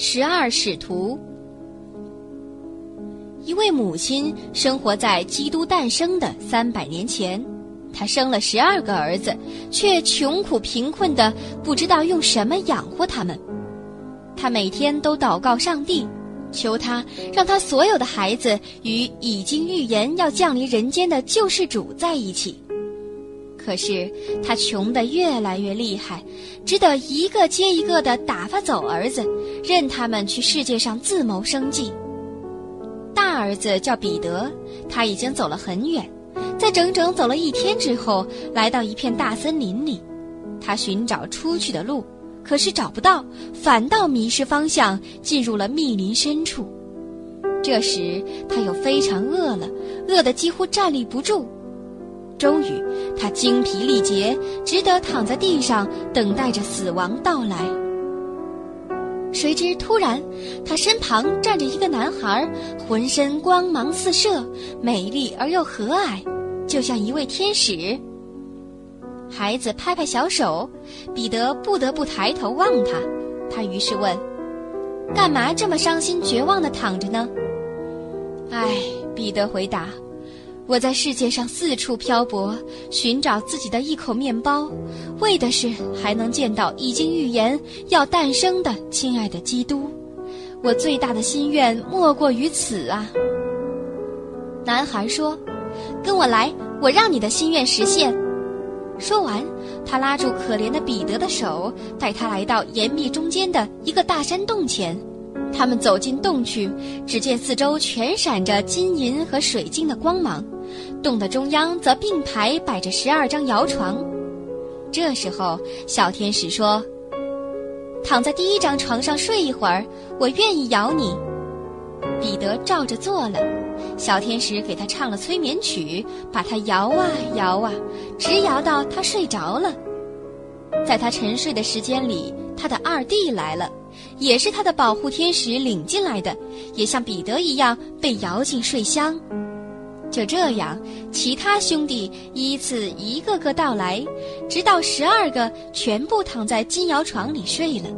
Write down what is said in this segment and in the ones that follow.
十二使徒。一位母亲生活在基督诞生的三百年前，她生了十二个儿子，却穷苦贫困的不知道用什么养活他们。她每天都祷告上帝，求他让他所有的孩子与已经预言要降临人间的救世主在一起。可是他穷得越来越厉害，只得一个接一个的打发走儿子，任他们去世界上自谋生计。大儿子叫彼得，他已经走了很远，在整整走了一天之后，来到一片大森林里，他寻找出去的路，可是找不到，反倒迷失方向，进入了密林深处。这时他又非常饿了，饿得几乎站立不住。终于，他精疲力竭，只得躺在地上，等待着死亡到来。谁知突然，他身旁站着一个男孩，浑身光芒四射，美丽而又和蔼，就像一位天使。孩子拍拍小手，彼得不得不抬头望他。他于是问：“干嘛这么伤心绝望地躺着呢？”唉，彼得回答。我在世界上四处漂泊，寻找自己的一口面包，为的是还能见到已经预言要诞生的亲爱的基督。我最大的心愿莫过于此啊！男孩说：“跟我来，我让你的心愿实现。”说完，他拉住可怜的彼得的手，带他来到岩壁中间的一个大山洞前。他们走进洞去，只见四周全闪着金银和水晶的光芒。洞的中央则并排摆着十二张摇床，这时候小天使说：“躺在第一张床上睡一会儿，我愿意摇你。”彼得照着做了，小天使给他唱了催眠曲，把他摇啊摇啊，直摇到他睡着了。在他沉睡的时间里，他的二弟来了，也是他的保护天使领进来的，也像彼得一样被摇进睡乡。就这样，其他兄弟依次一个个到来，直到十二个全部躺在金摇床里睡了。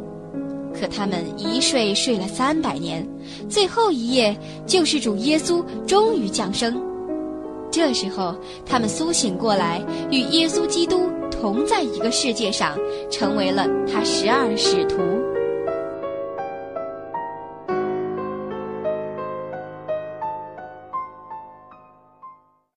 可他们一睡睡了三百年，最后一夜，救世主耶稣终于降生。这时候，他们苏醒过来，与耶稣基督同在一个世界上，成为了他十二使徒。